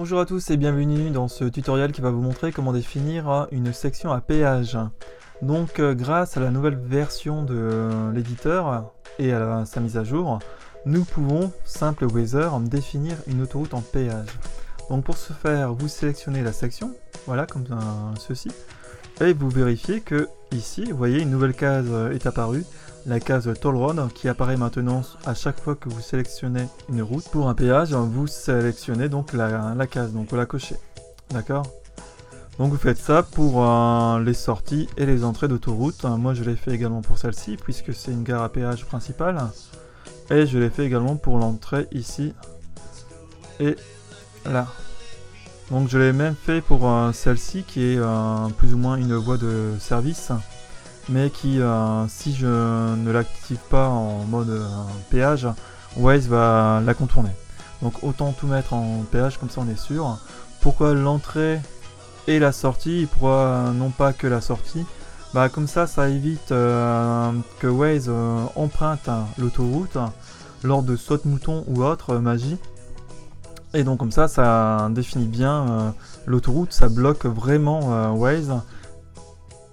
Bonjour à tous et bienvenue dans ce tutoriel qui va vous montrer comment définir une section à péage. Donc euh, grâce à la nouvelle version de l'éditeur et à sa mise à jour, nous pouvons, simple Weather, définir une autoroute en péage. Donc pour ce faire, vous sélectionnez la section, voilà comme ceci, et vous vérifiez que ici, vous voyez, une nouvelle case est apparue, la case Toll Road qui apparaît maintenant à chaque fois que vous sélectionnez une route. Pour un péage, vous sélectionnez donc la, case, donc la cochez. D'accord? Donc vous faites ça pour euh, les sorties et les entrées d'autoroute. Moi je l'ai fait également pour celle-ci puisque c'est une gare à péage principale. Et je l'ai fait également pour l'entrée ici et là. Donc je l'ai même fait pour euh, celle-ci qui est euh, plus ou moins une voie de service mais qui, euh, si je ne l'active pas en mode euh, péage, Waze va la contourner. Donc autant tout mettre en péage, comme ça on est sûr. Pourquoi l'entrée et la sortie? Pourquoi non pas que la sortie? Bah comme ça ça évite euh, que Waze emprunte l'autoroute lors de saute mouton ou autre magie et donc comme ça ça définit bien l'autoroute ça bloque vraiment Waze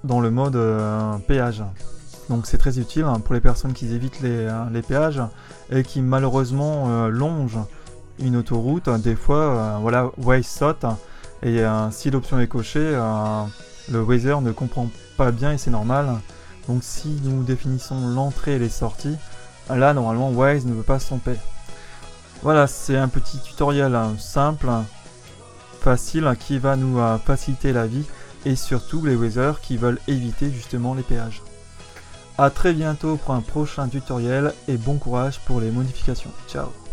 dans le mode euh, péage. Donc c'est très utile hein, pour les personnes qui évitent les, euh, péages et qui malheureusement euh, longent une autoroute. Des fois, voilà, Waze saute et si l'option est cochée, le Wazer ne comprend pas bien et c'est normal. Donc si nous définissons l'entrée et les sorties, là normalement Waze ne veut pas s'empêcher. Voilà, c'est un petit tutoriel hein, simple, facile, qui va nous faciliter la vie et surtout les weather qui veulent éviter justement les péages. A très bientôt pour un prochain tutoriel et bon courage pour les modifications. Ciao